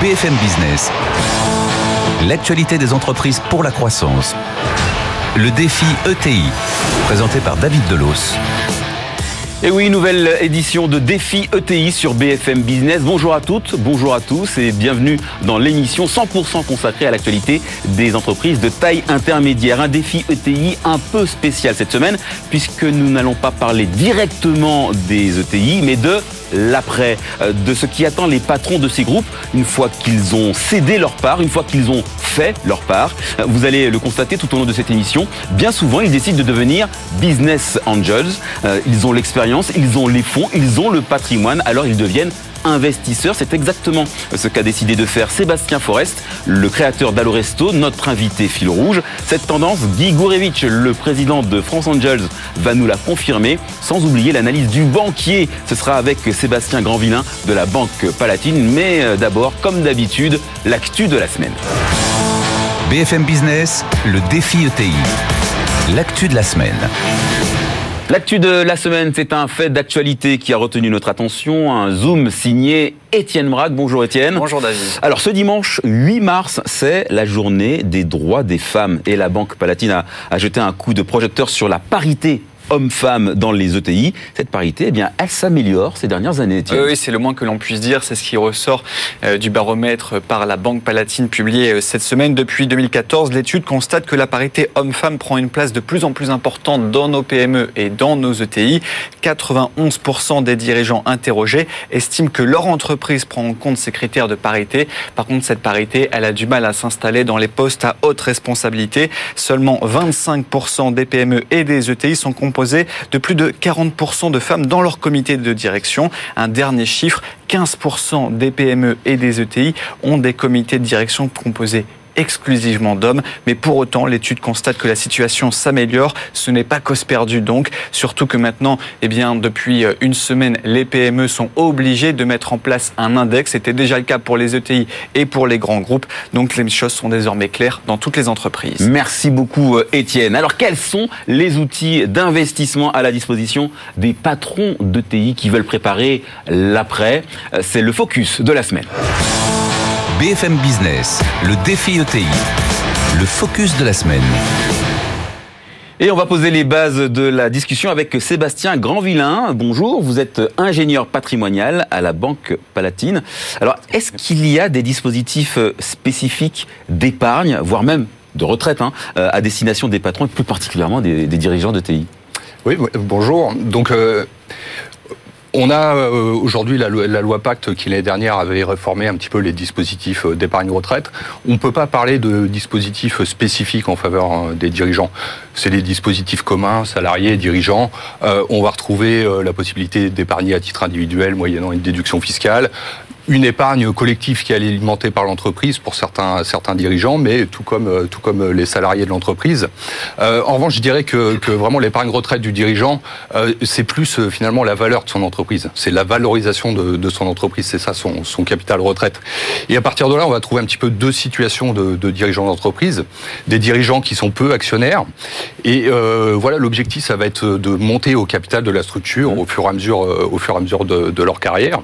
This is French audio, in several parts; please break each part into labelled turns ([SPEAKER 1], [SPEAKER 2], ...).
[SPEAKER 1] BFM Business. L'actualité des entreprises pour la croissance. Le défi ETI, présenté par David Delos.
[SPEAKER 2] Et oui, nouvelle édition de Défi ETI sur BFM Business. Bonjour à toutes, bonjour à tous et bienvenue dans l'émission 100% consacrée à l'actualité des entreprises de taille intermédiaire. Un défi ETI un peu spécial cette semaine puisque nous n'allons pas parler directement des ETI mais de l'après, euh, de ce qui attend les patrons de ces groupes une fois qu'ils ont cédé leur part, une fois qu'ils ont fait leur part. Euh, vous allez le constater tout au long de cette émission. Bien souvent, ils décident de devenir business angels. Euh, ils ont l'expérience, ils ont les fonds, ils ont le patrimoine, alors ils deviennent investisseurs. C'est exactement ce qu'a décidé de faire Sébastien Forest, le créateur d'Aloresto, notre invité fil rouge. Cette tendance, Guy Gourevitch, le président de France Angels, va nous la confirmer, sans oublier l'analyse du banquier. Ce sera avec Sébastien Grandvillain de la Banque Palatine. Mais euh, d'abord, comme d'habitude, l'actu de la semaine.
[SPEAKER 1] BFM Business, le défi ETI. L'actu de la semaine.
[SPEAKER 2] L'actu de la semaine, c'est un fait d'actualité qui a retenu notre attention, un zoom signé Étienne Braque. Bonjour Étienne.
[SPEAKER 3] Bonjour David.
[SPEAKER 2] Alors ce dimanche 8 mars, c'est la journée des droits des femmes et la Banque Palatine a, a jeté un coup de projecteur sur la parité hommes-femmes dans les ETI. Cette parité, eh bien, elle s'améliore ces dernières années.
[SPEAKER 3] oui, c'est le moins que l'on puisse dire. C'est ce qui ressort euh, du baromètre par la Banque Palatine publié euh, cette semaine. Depuis 2014, l'étude constate que la parité homme-femme prend une place de plus en plus importante dans nos PME et dans nos ETI. 91% des dirigeants interrogés estiment que leur entreprise prend en compte ces critères de parité. Par contre, cette parité, elle a du mal à s'installer dans les postes à haute responsabilité. Seulement 25% des PME et des ETI sont composés de plus de 40% de femmes dans leur comité de direction. Un dernier chiffre, 15% des PME et des ETI ont des comités de direction composés exclusivement d'hommes. Mais pour autant, l'étude constate que la situation s'améliore. Ce n'est pas cause perdue donc, surtout que maintenant, eh bien, depuis euh, une semaine, les PME sont obligées de mettre en place un index. C'était déjà le cas pour les ETI et pour les grands groupes. Donc les choses sont désormais claires dans toutes les entreprises.
[SPEAKER 2] Merci beaucoup euh, Étienne. Alors quels sont les outils d'investissement à la disposition des patrons d'ETI qui veulent préparer l'après? Euh, C'est le focus de la semaine.
[SPEAKER 1] BFM Business, le défi ETI, le focus de la semaine.
[SPEAKER 2] Et on va poser les bases de la discussion avec Sébastien Grandvillain. Bonjour, vous êtes ingénieur patrimonial à la Banque Palatine. Alors, est-ce qu'il y a des dispositifs spécifiques d'épargne, voire même de retraite, hein, à destination des patrons et plus particulièrement des, dirigeants de TI
[SPEAKER 4] Oui, bonjour. Donc, euh, on a euh, aujourd'hui la, loi Pacte qui l'année dernière avait réformé un petit peu les dispositifs euh, d'épargne retraite. On ne peut pas parler de dispositifs spécifiques en faveur hein, des dirigeants. C'est des dispositifs communs, salariés, dirigeants. on va retrouver la possibilité d'épargner à titre individuel moyennant une déduction fiscale, une épargne collective qui est alimentée par l'entreprise pour certains, certains dirigeants, mais tout comme, euh, tout comme les salariés de l'entreprise. Euh, en revanche, je dirais que, que vraiment l'épargne retraite du dirigeant, euh, c'est plus euh, finalement la valeur de son entreprise. C'est la valorisation de, de son entreprise, c'est ça son, son, capital retraite. Et à partir de là, on va trouver un petit peu deux situations de, de dirigeants d'entreprise. Des dirigeants qui sont peu actionnaires. Et euh, voilà, l'objectif, ça va être de monter au capital de la structure au fur et à mesure, au fur et à mesure de, de leur carrière.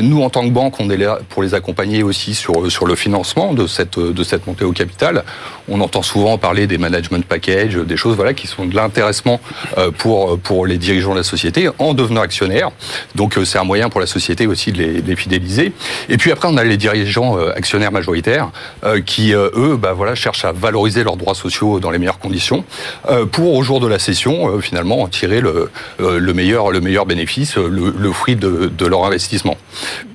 [SPEAKER 4] nous, en tant que banque, qu'on est là pour les accompagner aussi sur, sur le financement cette, de cette montée au capital. On entend souvent parler des management packages, des choses voilà, qui sont de l'intéressement euh, pour, pour les dirigeants de la société en devenant actionnaires. Donc euh, c'est un moyen pour la société aussi de les, fidéliser. Et puis après, on a les dirigeants euh, actionnaires majoritaires qui, eux, bah, voilà, cherchent à valoriser leurs droits sociaux dans les meilleures conditions pour, au jour de la session, finalement, en tirer le, le, meilleur, le meilleur bénéfice, le, fruit de, de leur investissement.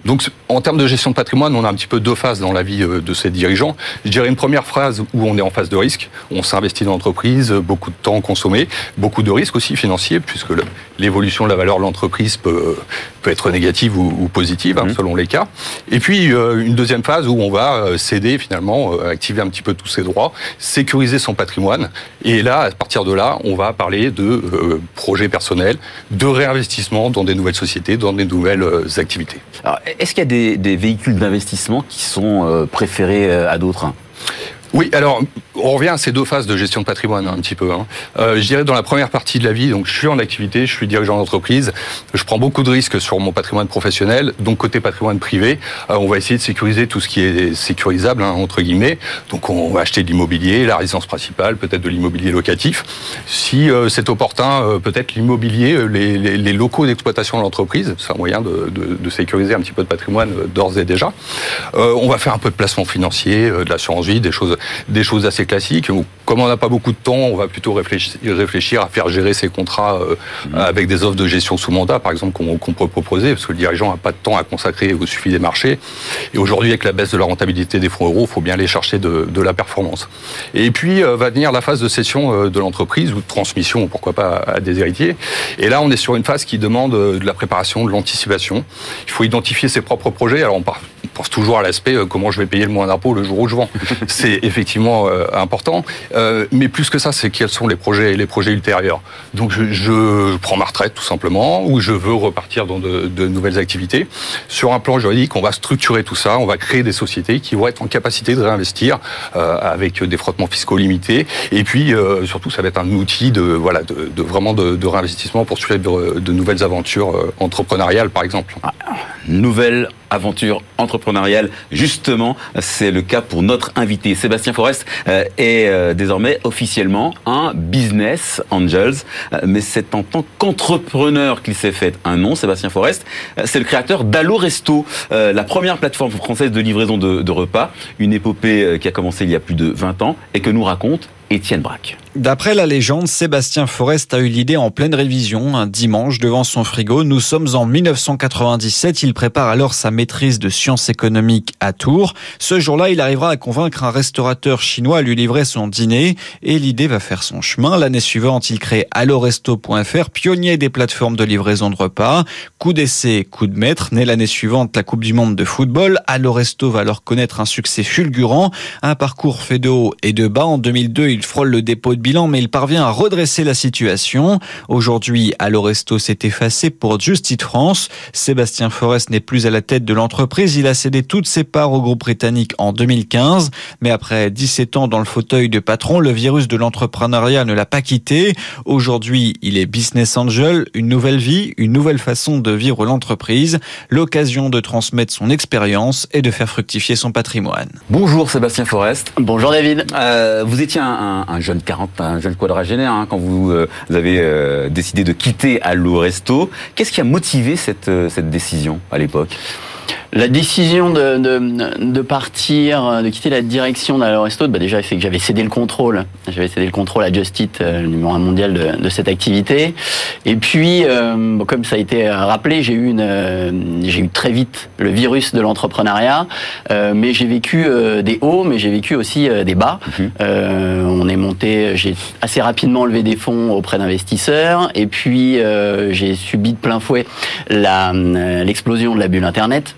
[SPEAKER 4] Donc en termes de gestion de patrimoine, on a un petit peu deux phases dans la vie euh, de ces dirigeants. Je dirais une première phase où on est en phase de risque, on s'investit dans l'entreprise, beaucoup de temps consommé, beaucoup de risques aussi financiers, puisque l'évolution de la valeur de l'entreprise peut, peut être négative ou, positive, hein, mhm. selon les cas. Et puis, une deuxième phase où on va céder, finalement, activer un petit peu tous ses droits, sécuriser son patrimoine. Et là, à partir de là, on va parler de projets personnels, de réinvestissement dans des nouvelles sociétés, dans des nouvelles activités.
[SPEAKER 2] Est-ce qu'il y a des, des véhicules d'investissement qui sont préférés à d'autres?
[SPEAKER 4] Oui, alors on revient à ces deux phases de gestion de patrimoine un petit peu. Hein. Euh, je dirais dans la première partie de la vie, donc je suis en activité, je suis dirigeant d'entreprise, je prends beaucoup de risques sur mon patrimoine professionnel. Donc côté patrimoine privé, euh, on va essayer de sécuriser tout ce qui est sécurisable hein, entre guillemets. Donc on va acheter de l'immobilier, la résidence principale, peut-être de l'immobilier locatif. Si euh, c'est opportun, peut-être l'immobilier, les, locaux d'exploitation de l'entreprise, c'est un moyen de, de, de, sécuriser un petit peu de patrimoine d'ores et déjà. on va faire un peu de placement financier, de l'assurance vie, des choses des choses assez classiques. Comme on n'a pas beaucoup de temps, on va plutôt réfléchir, à faire gérer ces contrats euh, mmh. avec des offres de gestion sous mandat, par exemple, qu'on peut proposer, parce que le dirigeant n'a pas de temps à consacrer au suivi des marchés. Et aujourd'hui, avec la baisse de la rentabilité des fonds euros, il faut bien aller chercher de, la performance. Et puis euh, va venir la phase de cession euh, de l'entreprise ou de transmission, pourquoi pas à des héritiers. Et là, on est sur une phase qui demande de la préparation, de l'anticipation. Il faut identifier ses propres projets. Alors on pense toujours à l'aspect comment je vais payer le moins d'impôts le jour où je vends. C'est effectivement euh, important. Euh, mais plus que ça, c'est quels sont les projets, les projets ultérieurs. Donc je, prends ma retraite tout simplement, ou je veux repartir dans de, nouvelles activités. Sur un plan juridique, on va structurer tout ça, on va créer des sociétés qui vont être en capacité de réinvestir euh, avec des frottements fiscaux limités. Et puis surtout, ça va être un outil de voilà de, vraiment de, réinvestissement pour suivre de, nouvelles aventures entrepreneuriales, par exemple. Ah,
[SPEAKER 2] nouvelle aventure entrepreneuriale, justement, c'est le cas pour notre invité Sébastien. Sébastien Forest euh, est euh, désormais officiellement un business angels, euh, mais c'est en tant qu'entrepreneur qu'il s'est fait un nom. Sébastien Forest, c'est le créateur d'Allo Resto, la première plateforme française de livraison de, de repas, une épopée qui a commencé il y a plus de 20 ans et que nous raconte Étienne Braque.
[SPEAKER 3] D'après la légende, Sébastien Forest a eu l'idée en pleine révision, un dimanche, devant son frigo. Nous sommes en 1997. Il prépare alors sa maîtrise de sciences économiques à Tours. Ce jour-là, il arrivera à convaincre un restaurateur chinois à lui livrer son dîner et l'idée va faire son chemin. L'année suivante, il crée alloresto.fr, pionnier des plateformes de livraison de repas. Coup d'essai, coup de maître. Né l'année suivante, la Coupe du Monde de football. Alloresto va alors connaître un succès fulgurant. Un parcours fait de haut et de bas. En 2002, il frôle le dépôt de bilan, mais il parvient à redresser la situation. Aujourd'hui, Alloresto s'est effacé pour Just Eat France. Sébastien Forest n'est plus à la tête de l'entreprise. Il a cédé toutes ses parts au groupe britannique en 2015. Mais après 17 ans dans le fauteuil de patron, le virus de l'entrepreneuriat ne l'a pas quitté. Aujourd'hui, il est business angel, une nouvelle vie, une nouvelle façon de vivre l'entreprise, l'occasion de transmettre son expérience et de faire fructifier son patrimoine.
[SPEAKER 2] Bonjour Sébastien Forest.
[SPEAKER 5] Bonjour David.
[SPEAKER 2] Euh, vous étiez un, un, jeune 40, un jeune quadragénaire hein, quand vous, euh, avez euh, décidé de quitter Allo Resto. Qu'est-ce qui a motivé cette, euh, cette décision à l'époque?
[SPEAKER 5] La décision de, de, de, partir, de quitter la direction d'Aloresto, bah déjà, fait que j'avais cédé le contrôle. J'avais cédé le contrôle à Just Eat, euh, le numéro un mondial de, de, cette activité. Et puis, euh, comme ça a été rappelé, j'ai eu une, euh, j'ai eu très vite le virus de l'entrepreneuriat, euh, mais j'ai vécu des hauts, mais j'ai vécu aussi des bas. Mhm. on est monté, j'ai assez rapidement levé des fonds auprès d'investisseurs, et puis j'ai subi de plein fouet l'explosion de la bulle Internet et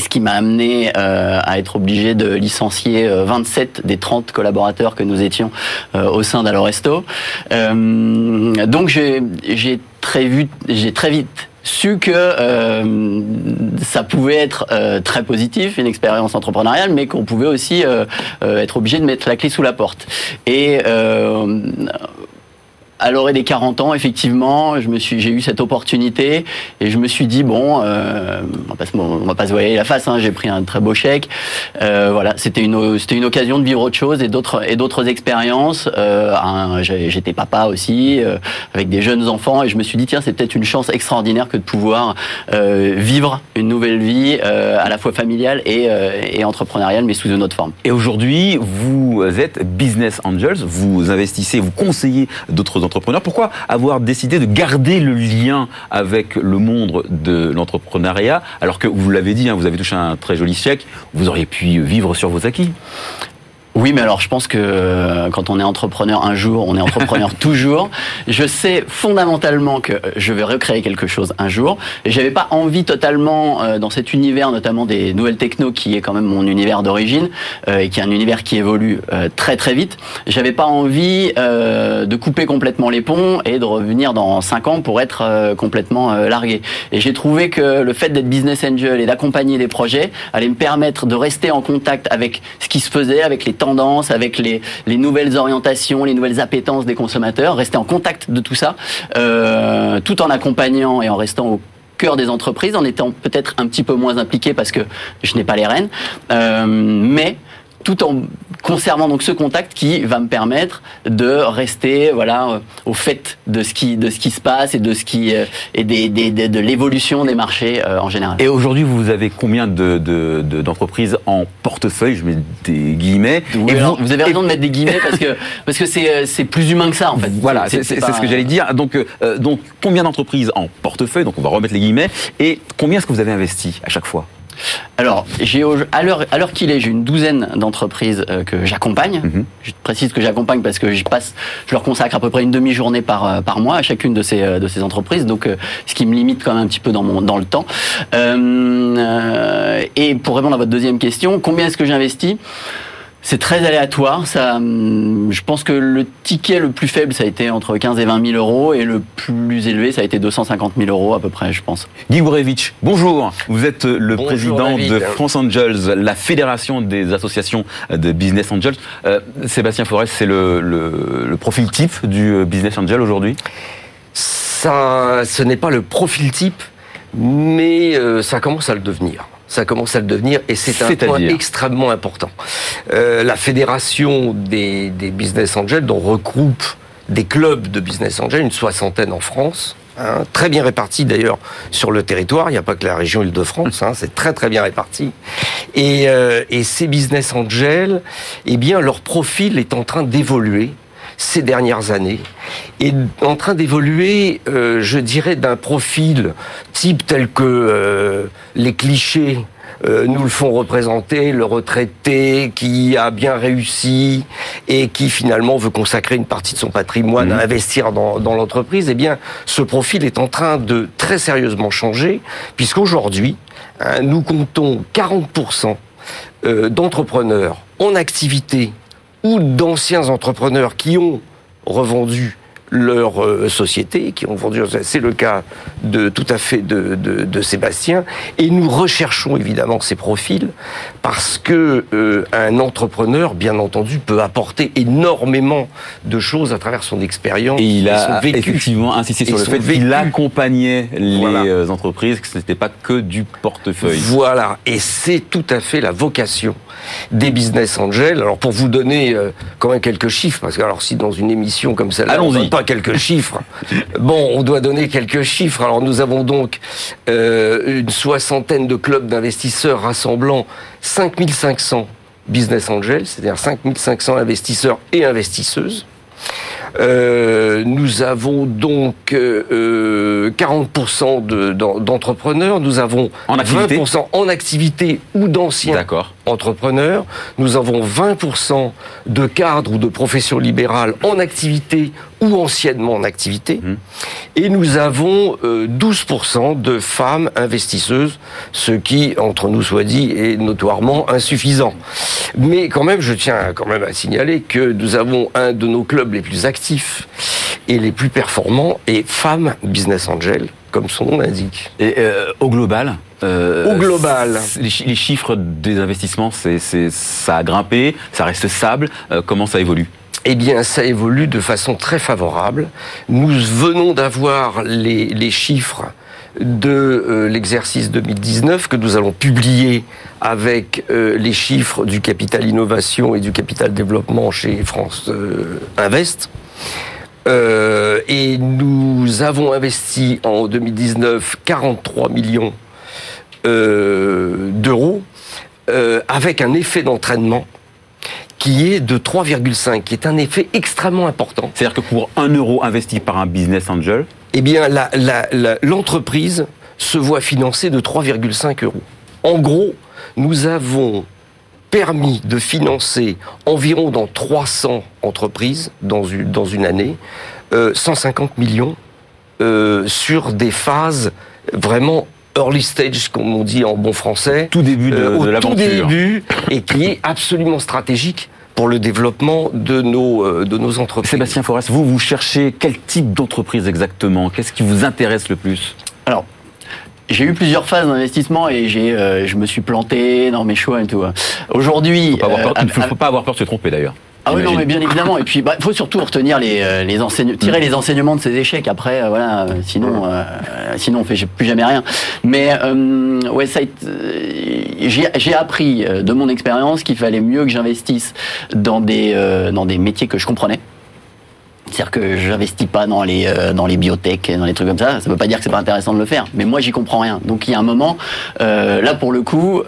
[SPEAKER 5] ce qui m'a amené euh, à être obligé de licencier 27 euh, des 30 collaborateurs que nous étions euh, au sein d'Aloresto. donc j'ai très, très vite su que ça pouvait être très positif, une expérience entrepreneuriale, mais qu'on pouvait aussi être obligé de mettre la clé sous la porte. Et à l'orée des 40 ans, effectivement, je me suis, j'ai eu cette opportunité et je me suis dit bon, euh, on, va pas, pas se voiler la face. Hein, j'ai pris un très beau chèque. Euh, voilà, c'était une, c'était une occasion de vivre autre chose et d'autres et d'autres expériences. Euh, j'étais papa aussi, euh, avec des jeunes enfants et je me suis dit tiens, c'est peut-être une chance extraordinaire que de pouvoir euh, vivre une nouvelle vie euh, à la fois familiale et, et entrepreneuriale, mais sous une autre forme.
[SPEAKER 2] Et aujourd'hui, vous êtes business angels, vous investissez, vous conseillez d'autres entreprises pourquoi avoir décidé de garder le lien avec le monde de l'entrepreneuriat alors que vous l'avez dit, hein, vous avez touché un très joli chèque, vous auriez pu vivre sur vos acquis?
[SPEAKER 5] Oui, mais alors je pense que euh, quand on est entrepreneur un jour, on est entrepreneur toujours. Je sais fondamentalement que je vais recréer quelque chose un jour. Et j'avais pas envie totalement euh, dans cet univers, notamment des nouvelles techno, qui est quand même mon univers d'origine euh, et qui est un univers qui évolue très très vite. J'avais pas envie de couper complètement les ponts et de revenir dans cinq ans pour être complètement largué. Et j'ai trouvé que le fait d'être business angel et d'accompagner les projets allait me permettre de rester en contact avec ce qui se faisait, avec les avec les, les nouvelles orientations, les nouvelles appétences des consommateurs, rester en contact de tout ça, euh, tout en accompagnant et en restant au cœur des entreprises, en étant peut-être un petit peu moins impliqué parce que je n'ai pas les rênes, euh, mais tout en conservant donc ce contact qui va me permettre de rester voilà euh, au fait de ce qui de ce qui se passe et de ce qui euh, et des, des, de l'évolution des marchés euh, en général.
[SPEAKER 2] Et aujourd'hui, vous avez combien de, d'entreprises en portefeuille? Je mets des guillemets.
[SPEAKER 5] et vous, avez raison de mettre des guillemets parce que parce que c'est c'est plus humain que ça en fait.
[SPEAKER 2] Voilà, c'est, c'est, ce que j'allais dire. Donc donc combien d'entreprises en portefeuille? Donc on va remettre les guillemets. Et combien est-ce que vous avez investi à chaque fois?
[SPEAKER 5] Alors, j'ai à l'heure qu'il est, j'ai une douzaine d'entreprises euh, que j'accompagne. Mhm. Je précise que j'accompagne parce que je passe, je leur consacre à peu près une demi-journée par euh, par mois à chacune de ces euh, de ces entreprises. Donc, ce qui me limite quand même un petit peu dans mon dans le temps. et pour répondre à votre deuxième question, combien est-ce que j'investis? C'est très aléatoire. Ça, hum, je pense que le ticket le plus faible, ça a été entre 15 et 20 000 euros, et le plus élevé, ça a été 250 000 euros à peu près, je pense.
[SPEAKER 2] Guy Bourevitch, bonjour. Vous êtes le président de France Angels, la fédération des associations de business angels. Euh, Sébastien Forest, c'est le, le, profil type du euh, business angel aujourd'hui?
[SPEAKER 6] Ça, ce n'est pas le profil type, mais euh, ça commence à le devenir ça commence à le devenir et c'est un point extrêmement important. Euh, la fédération des, business angels, dont regroupe des clubs de business angels, une soixantaine en France, hein, très bien répartis d'ailleurs sur le territoire. Il n'y a pas que la région Île-de-France, hein, c'est très très bien réparti. Et, euh, et ces business angels, eh bien leur profil est en train d'évoluer ces dernières années est en train d'évoluer, euh, je dirais, d'un profil type tel que euh, les clichés euh, nous le font représenter, le retraité qui a bien réussi et qui finalement veut consacrer une partie de son patrimoine à mmh. investir dans, dans l'entreprise, eh bien, ce profil est en train de très sérieusement changer, puisqu'aujourd'hui, hein, nous comptons 40% d'entrepreneurs en activité ou d'anciens entrepreneurs qui ont revendu leur euh, société, qui ont vendu. C'est le cas de tout à fait de, de, de, Sébastien. Et nous recherchons évidemment ces profils parce que euh, un entrepreneur, bien entendu, peut apporter énormément de choses à travers son expérience.
[SPEAKER 2] Et il a effectivement insisté sur le fait qu'il accompagnait les euh, entreprises, que ce n'était pas que du portefeuille.
[SPEAKER 6] Voilà. Et c'est tout à fait la vocation des business angels. Alors pour vous donner quand même quelques chiffres, parce que alors si dans une émission comme celle-là, quelques chiffres. Bon, on doit donner quelques chiffres. Alors nous avons donc euh, une soixantaine de clubs d'investisseurs rassemblant 5500 business angels, c'est-à-dire 5500 investisseurs et investisseuses. Euh, nous avons donc 40% euh, d'entrepreneurs, nous avons
[SPEAKER 2] en
[SPEAKER 6] 20% en activité ou d'anciens entrepreneurs, nous avons 20% de cadres ou de professions libérales en activité ou anciennement en activité. Mmh. Et nous avons 12% euh, de femmes investisseuses, ce qui, entre nous soit dit, est notoirement insuffisant. Mais quand même, je tiens quand même à signaler que nous avons un de nos clubs les plus actifs et les plus performants et femmes business angel, comme son nom l'indique.
[SPEAKER 2] Et euh, au global
[SPEAKER 6] euh, au global.
[SPEAKER 2] Les, chiffres des investissements, c'est, ça a grimpé, ça reste stable. comment ça évolue?
[SPEAKER 6] Eh bien, ça évolue de façon très favorable. Nous venons d'avoir les, chiffres de euh, l'exercice 2019 que nous allons publier avec euh, les chiffres du capital innovation et du capital développement chez France euh, Invest. Et nous avons investi en 2019 43 millions d'euros avec un effet d'entraînement qui est de 3,5, qui est un effet extrêmement important.
[SPEAKER 2] C'est-à-dire que pour un euro investi par un business angel
[SPEAKER 6] Eh bien, l'entreprise se voit financer de 3,5 euros. En gros, nous avons permis de financer environ dans 300 entreprises dans une, dans une année, 150 euh, millions euh, sur des phases vraiment early stage, comme on dit en bon français.
[SPEAKER 2] Tout début de, euh,
[SPEAKER 6] Tout début, et qui est absolument stratégique pour le développement de nos, euh, de nos entreprises.
[SPEAKER 2] Sébastien Forest, vous, vous cherchez quel type d'entreprise exactement? Qu'est-ce qui vous intéresse le plus?
[SPEAKER 5] Alors, j'ai eu plusieurs phases d'investissement et j'ai, euh, je me suis planté dans mes choix et tout. Aujourd'hui,
[SPEAKER 2] il ne faut, pas avoir peur de se tromper d'ailleurs.
[SPEAKER 5] Ah oui, non, mais bien évidemment. Et puis, il bah, faut surtout retenir les, euh, les enseignements, tirer les enseignements de ces échecs. Après, euh, voilà, euh, sinon, sinon on fait plus jamais rien. Mais ouais, ça, j'ai appris de mon expérience qu'il fallait mieux que j'investisse dans des dans des métiers que je comprenais. C'est-à-dire que j'investis pas dans les dans les biotech, dans les trucs comme ça. Ça veut pas dire que c'est pas intéressant de le faire, mais moi j'y comprends rien. Donc il y a un moment, là pour le coup,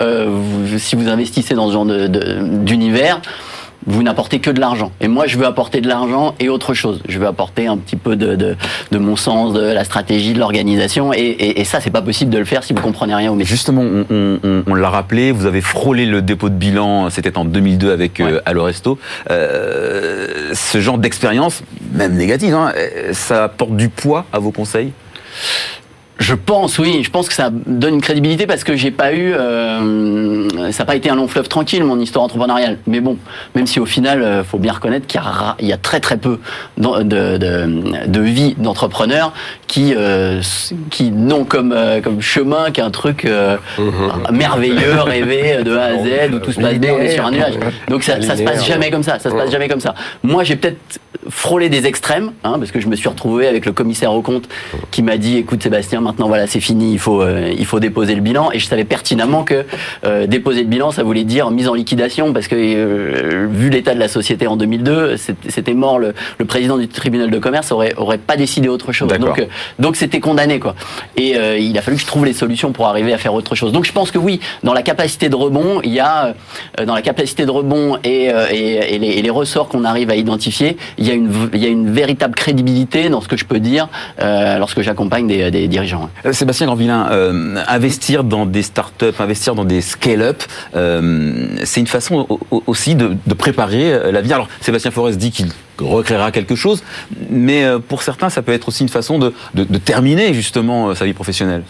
[SPEAKER 5] si vous investissez dans ce genre d'univers, vous n'apportez que de l'argent. Et moi, je veux apporter de l'argent et autre chose. Je veux apporter un petit peu de, de, de mon sens, de la stratégie, de l'organisation. Et, et, et, ça, c'est pas possible de le faire si vous comprenez rien au métier.
[SPEAKER 2] Justement, on, on, on l'a rappelé, vous avez frôlé le dépôt de bilan, c'était en 2002 avec ouais. euh, Aloresto. Euh, ce genre d'expérience, même négative, hein, ça apporte du poids à vos conseils?
[SPEAKER 5] Je pense, oui. Je pense que ça donne une crédibilité parce que j'ai pas eu, euh, ça n'a pas été un long fleuve tranquille mon histoire entrepreneuriale. Mais bon, même si au final, euh, faut bien reconnaître qu'il y, y, a très très peu de, de, de vie d'entrepreneurs qui euh, qui n'ont comme euh, comme chemin qu'un truc euh, mmh. merveilleux, rêvé de A à Z où tout se passe bien, on est sur un nuage. Donc ça, ça se passe jamais comme ça. Ça se passe jamais comme ça. Moi, j'ai peut-être frôlé des extrêmes, hein, parce que je me suis retrouvé avec le commissaire au compte qui m'a dit, écoute Sébastien maintenant voilà c'est fini, il faut euh, il faut déposer le bilan. Et je savais pertinemment que euh, déposer le bilan ça voulait dire mise en liquidation parce que euh, vu l'état de la société en 2002 c'était mort le, le, président du tribunal de commerce aurait aurait pas décidé autre chose. Donc donc c'était condamné quoi. Et il a fallu que je trouve les solutions pour arriver à faire autre chose. Donc je pense que oui dans la capacité de rebond il y a dans la capacité de rebond et, et, et, les, et les, ressorts qu'on arrive à identifier il y a une il y a une véritable crédibilité dans ce que je peux dire lorsque j'accompagne des, des dirigeants
[SPEAKER 2] euh, Sébastien Grandvillain, euh, investir dans des startups, investir dans des scale-up, euh, c'est une façon aussi de, de préparer l'avenir. Alors, Sébastien Forest dit qu'il recréera quelque chose, mais pour certains, ça peut être aussi une façon de terminer justement sa vie professionnelle.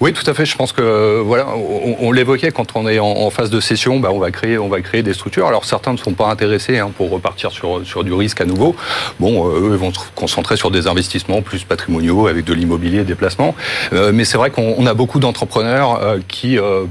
[SPEAKER 4] Oui, tout à fait. Je pense que voilà, on, on l'évoquait quand on est en, en phase de session, bah, on va créer, on va créer des structures. Alors certains ne sont pas intéressés hein, pour repartir sur sur du risque à nouveau. Bon, euh, eux vont se concentrer sur des investissements plus patrimoniaux avec de l'immobilier, des placements. Euh, mais c'est vrai qu'on a beaucoup d'entrepreneurs euh, qui, euh,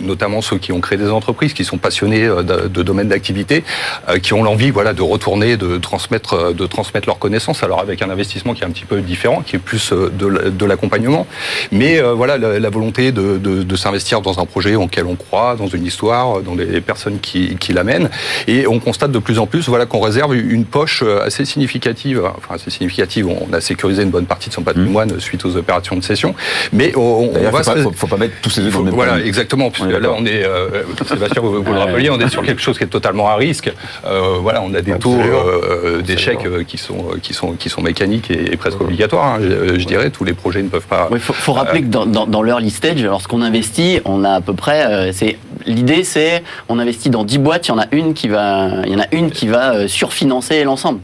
[SPEAKER 4] notamment ceux qui ont créé des entreprises, qui sont passionnés euh, de, de domaines d'activité, euh, qui ont l'envie, voilà, de retourner, de transmettre, de transmettre leurs connaissances. Alors avec un investissement qui est un petit peu différent, qui est plus de, de l'accompagnement. Mais voilà la volonté de, de, de s'investir dans un projet auquel on croit, dans une histoire, dans les personnes qui, qui l'amènent. Et on constate de plus en plus voilà, qu'on réserve une poche assez significative, enfin assez significative, on a sécurisé une bonne partie de son patrimoine mmh. suite aux opérations de cession, mais on,
[SPEAKER 2] on va... Faut, faut, pas mettre tous ces œufs
[SPEAKER 4] Voilà, exactement, puisque là on est, euh, Sébastien, vous, vous le rappeliez, on est sur quelque chose qui est totalement à risque. Euh, voilà, on a des taux euh, d'échec qui sont, qui, sont, qui sont mécaniques et, et presque obligatoires, hein, je, je, dirais, tous les projets ne peuvent pas...
[SPEAKER 5] Il faut, faut, rappeler que dans, dans, dans l'early stage, lorsqu'on investit, on a à peu près. Euh, c'est l'idée, c'est on investit dans 10 boîtes, il y en a une qui va, il y en a une qui va euh, surfinancer l'ensemble.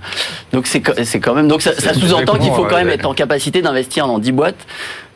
[SPEAKER 5] Donc c'est c'est quand même. Donc ça, ça sous-entend qu'il faut quand même être en capacité d'investir dans 10 boîtes.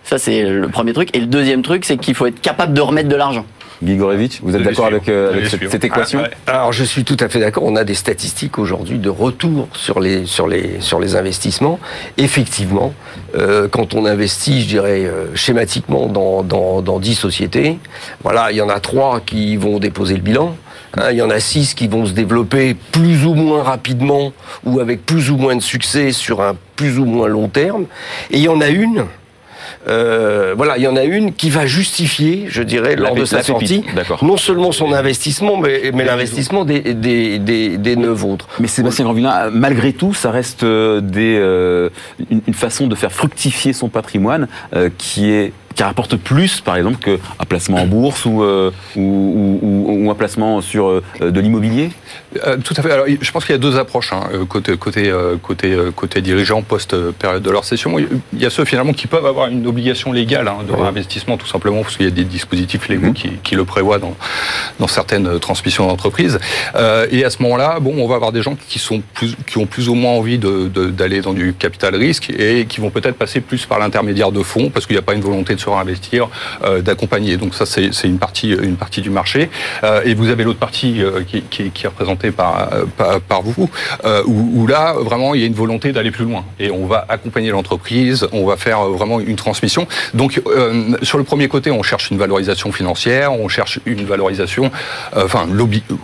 [SPEAKER 5] Ça c'est le premier truc. Et le deuxième truc, c'est qu'il faut être capable de remettre de l'argent.
[SPEAKER 2] Gigorevitch, vous êtes d'accord avec, euh, avec cette, cette, équation ah,
[SPEAKER 6] ouais. Alors je suis tout à fait d'accord. On a des statistiques aujourd'hui de retour sur les sur les sur les investissements. Effectivement, euh, quand on investit, je dirais euh, schématiquement dans, dans dans 10 sociétés, voilà, il y en a trois qui vont déposer le bilan. Hein, il y en a six qui vont se développer plus ou moins rapidement ou avec plus ou moins de succès sur un plus ou moins long terme. Et il y en a une euh, voilà, il y en a une qui va justifier, je dirais, lors de sa sortie, non seulement son investissement, mais, mais l'investissement des, des, des, des, neuf autres.
[SPEAKER 2] Mais Sébastien Grandvillain, malgré tout, ça reste euh, des, euh, une, une, façon de faire fructifier son patrimoine euh, qui est qui rapporte plus, par exemple, qu'un placement en bourse ou, ou, un placement sur de l'immobilier?
[SPEAKER 4] Tout à fait. Alors, je pense qu'il y a deux approches hein, côté côté côté côté dirigeant post période de leur session. Il y a ceux finalement qui peuvent avoir une obligation légale hein, de réinvestissement, tout simplement parce qu'il y a des dispositifs légaux mmh. qui, qui, le prévoient dans dans certaines transmissions d'entreprise. et à ce moment-là, bon, on va avoir des gens qui sont plus, qui ont plus ou moins envie d'aller dans du capital risque et qui vont peut-être passer plus par l'intermédiaire de fonds parce qu'il n'y a pas une volonté de se réinvestir, euh, d'accompagner. Donc ça, c'est une partie, une partie du marché. Euh, et vous avez l'autre partie euh, qui, est représentée par, par, vous, où, là, vraiment, il y a une volonté d'aller plus loin. Et on va accompagner l'entreprise, on va faire vraiment une transmission. Donc, sur le premier côté, on cherche une valorisation financière, on cherche une valorisation, enfin,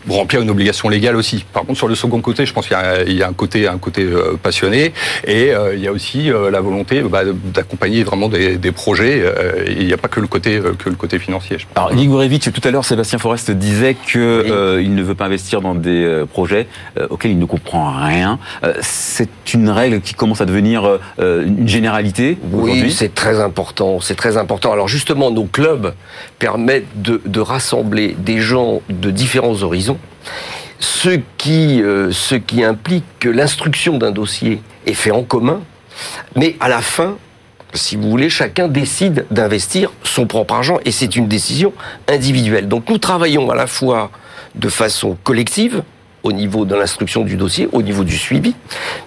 [SPEAKER 4] remplir une obligation légale aussi. Par contre, sur le second côté, je pense qu'il y, y, a un côté, un côté passionné et il y a aussi la volonté bah, d'accompagner vraiment des, projets. Il n'y a pas que le côté, que le côté financier. Je
[SPEAKER 2] Alors, Ligorevitch, tout à l'heure, Sébastien Forest disait qu'il ne veut pas investir dans des projets auxquels il ne comprend rien. c'est une règle qui commence à devenir une généralité
[SPEAKER 6] Oui, c'est très important. C'est très important. Alors justement, nos clubs permettent de, de rassembler des gens de différents horizons ce qui, ce qui implique que l'instruction d'un dossier est fait en commun, mais à la fin, si vous voulez, chacun décide d'investir son propre argent et c'est une décision individuelle. Donc nous travaillons à la fois de façon collective, au niveau de l'instruction du dossier, au niveau du suivi,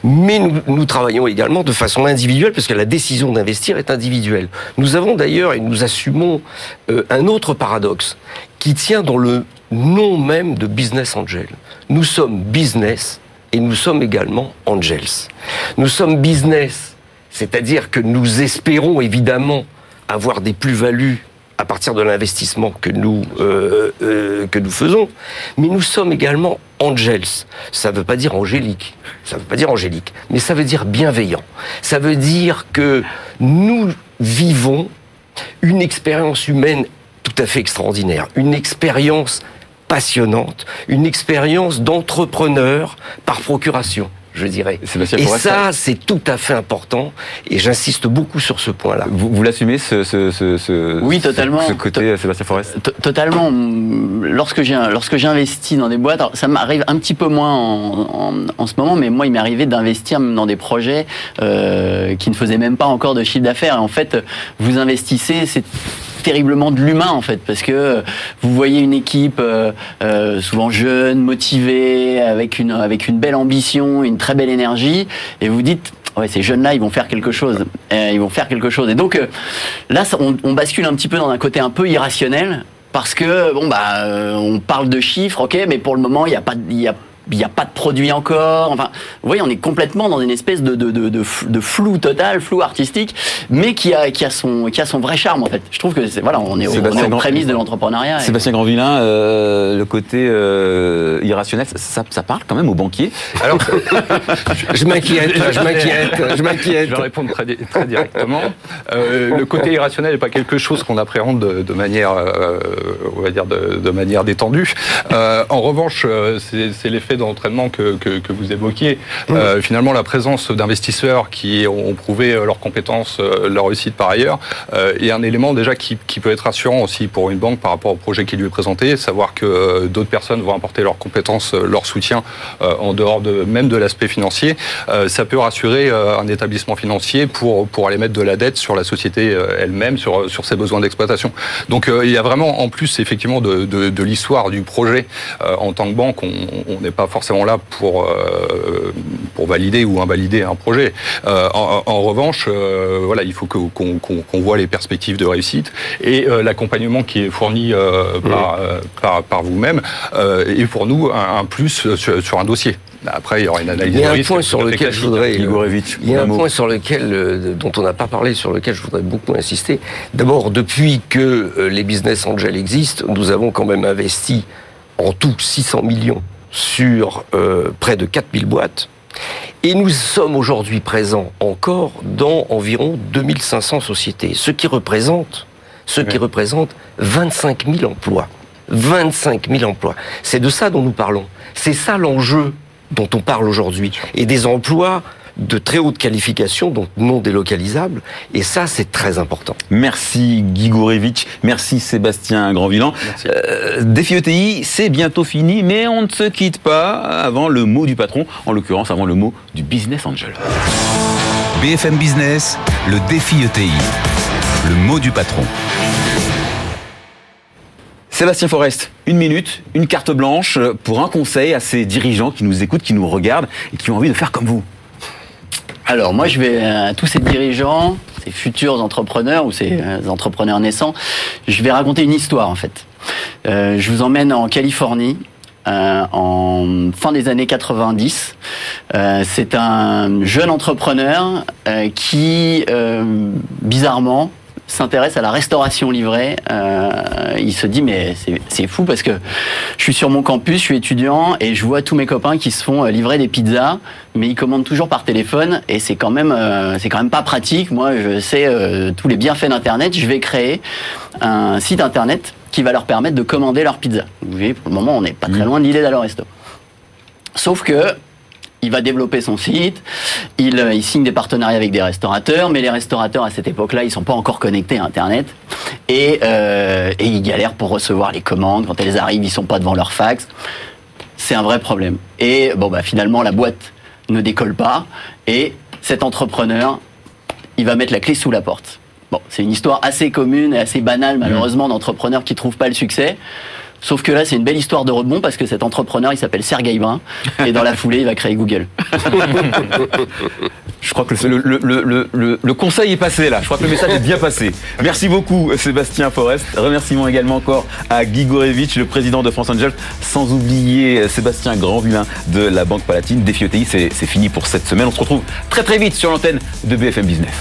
[SPEAKER 6] mais nous, travaillons également de façon individuelle parce que la décision d'investir est individuelle. Nous avons d'ailleurs et nous assumons euh, un autre paradoxe qui tient dans le nom même de business angel. Nous sommes business et nous sommes également angels. Nous sommes business, c'est-à-dire que nous espérons évidemment avoir des plus-values à partir de l'investissement que nous euh, euh, que nous faisons, mais nous sommes également angels. Ça ne veut pas dire angélique, ça ne veut pas dire angélique, mais ça veut dire bienveillant. Ça veut dire que nous vivons une expérience humaine tout à fait extraordinaire, une expérience passionnante, une expérience d'entrepreneur par procuration je dirais. Et ça, c'est tout à fait important, et j'insiste beaucoup sur ce point-là.
[SPEAKER 2] Vous, vous l'assumez, ce, ce, ce,
[SPEAKER 5] oui, totalement.
[SPEAKER 2] Ce, côté Sébastien Forest
[SPEAKER 5] Totalement. Lorsque j'ai lorsque j'investis dans des boîtes, ça m'arrive un petit peu moins en, en, ce moment, mais moi, il m'est arrivé d'investir dans des projets euh, qui ne faisaient même pas encore de chiffre d'affaires. En fait, vous investissez, c'est terriblement de l'humain en fait, parce que vous voyez une équipe euh, euh, souvent jeune, motivée, avec une avec une belle ambition, une très belle énergie, et vous dites ouais, ces jeunes-là, ils vont faire quelque chose. ils vont faire quelque chose. Et donc là, on, on, bascule un petit peu dans un côté un peu irrationnel parce que bon bah on parle de chiffres, ok, mais pour le moment, il n'y a pas il y a il n'y a pas de produit encore. Enfin, vous voyez, on est complètement dans une espèce de, de, de, de flou total, flou artistique, mais qui a, qui, a son, qui a son vrai charme en fait. Je trouve que c'est voilà, on est, au, on aux prémices de l'entrepreneuriat.
[SPEAKER 2] Sébastien Grandvillain, euh, le côté euh, irrationnel, ça, ça, parle quand même aux banquiers.
[SPEAKER 6] Alors, je m'inquiète, je m'inquiète, je m'inquiète.
[SPEAKER 4] Je vais répondre très, très directement. Euh, le côté irrationnel n'est pas quelque chose qu'on appréhende de, de manière, euh, on va dire, de, de manière détendue. Euh, en revanche, c'est l'effet d'entraînement que, que, vous évoquiez, mmh. euh, finalement la présence d'investisseurs qui ont prouvé euh, leurs compétences, euh, leur réussite par ailleurs, est un élément déjà qui, qui, peut être rassurant aussi pour une banque par rapport au projet qui lui est présenté, savoir que d'autres personnes vont apporter leurs compétences, leur soutien en dehors de même de l'aspect financier. ça peut rassurer un établissement financier pour, pour aller mettre de la dette sur la société elle-même, sur, sur ses besoins d'exploitation. Donc il y a vraiment en plus effectivement de, de, de l'histoire du projet en tant que banque, on n'est pas forcément là pour, euh, pour valider ou invalider un projet. Euh, en, revanche, euh, voilà, il faut qu'on voit les perspectives de réussite et l'accompagnement qui est fourni par, par, par vous-même est pour nous un, plus sur, un dossier. Après, il y aura une analyse.
[SPEAKER 6] Il y a un point sur lequel je voudrais. Il y a un point sur lequel, dont on n'a pas parlé, sur lequel je voudrais beaucoup insister. D'abord, depuis que les business angels existent, nous avons quand même investi en tout 600 millions sur euh, près de 4000 boîtes. Et nous sommes aujourd'hui présents encore dans environ 2500 sociétés, ce qui représente, ce qui représente 25 000 emplois. 25 000 emplois. C'est de ça dont nous parlons. C'est ça l'enjeu dont on parle aujourd'hui. Et des emplois de très haute qualification, donc non délocalisables. Et ça, c'est très important.
[SPEAKER 2] Merci Guy Gourevitch, merci Sébastien Grandvillan. Euh, Défi ETI, c'est bientôt fini, mais on ne se quitte pas avant le mot du patron, en l'occurrence avant le mot du business angel.
[SPEAKER 1] BFM Business, le défi ETI, le mot du patron.
[SPEAKER 2] Sébastien Forest, une minute, une carte blanche pour un conseil à ces dirigeants qui nous écoutent, qui nous regardent et qui ont envie de faire comme vous.
[SPEAKER 5] Alors moi je vais à tous ces dirigeants, ces futurs entrepreneurs ou ces euh, entrepreneurs naissants, je vais raconter une histoire en fait. Euh, je vous emmène en Californie euh, en fin des années 90. Euh, c'est un jeune entrepreneur euh, qui, bizarrement, s'intéresse à la restauration livrée. il se dit mais c'est fou parce que je suis sur mon campus, je suis étudiant et je vois tous mes copains qui se font livrer des pizzas, mais ils commandent toujours par téléphone et c'est quand même c'est quand même pas pratique. Moi, je sais tous les bienfaits d'internet. Je vais créer un site internet qui va leur permettre de commander leur pizza. Vous voyez, pour le moment, on n'est pas très mm. loin de l'idée d'aller au resto. Sauf que il va développer son site, il, euh, il, signe des partenariats avec des restaurateurs, mais les restaurateurs à cette époque-là, ils sont pas encore connectés à Internet et, euh, et ils galèrent pour recevoir les commandes. Quand elles arrivent, ils sont pas devant leur fax. C'est un vrai problème. Et bon, bah finalement, la boîte ne décolle pas et cet entrepreneur, il va mettre la clé sous la porte c'est une histoire assez commune et assez banale, malheureusement, d'entrepreneurs qui trouvent pas le succès. Sauf que là, c'est une belle histoire de rebond parce que cet entrepreneur, il s'appelle Sergey Brin. Et dans la foulée, il va créer Google.
[SPEAKER 2] Je crois que le, conseil est passé là. Je crois que le message est bien passé. Merci beaucoup, Sébastien Forest. Remerciements également encore à Guy Gorevitch, le président de France Angel. Sans oublier Sébastien Grandvillain de la Banque Palatine. Défi ETI, c'est fini pour cette semaine. On se retrouve très très vite sur l'antenne de BFM Business.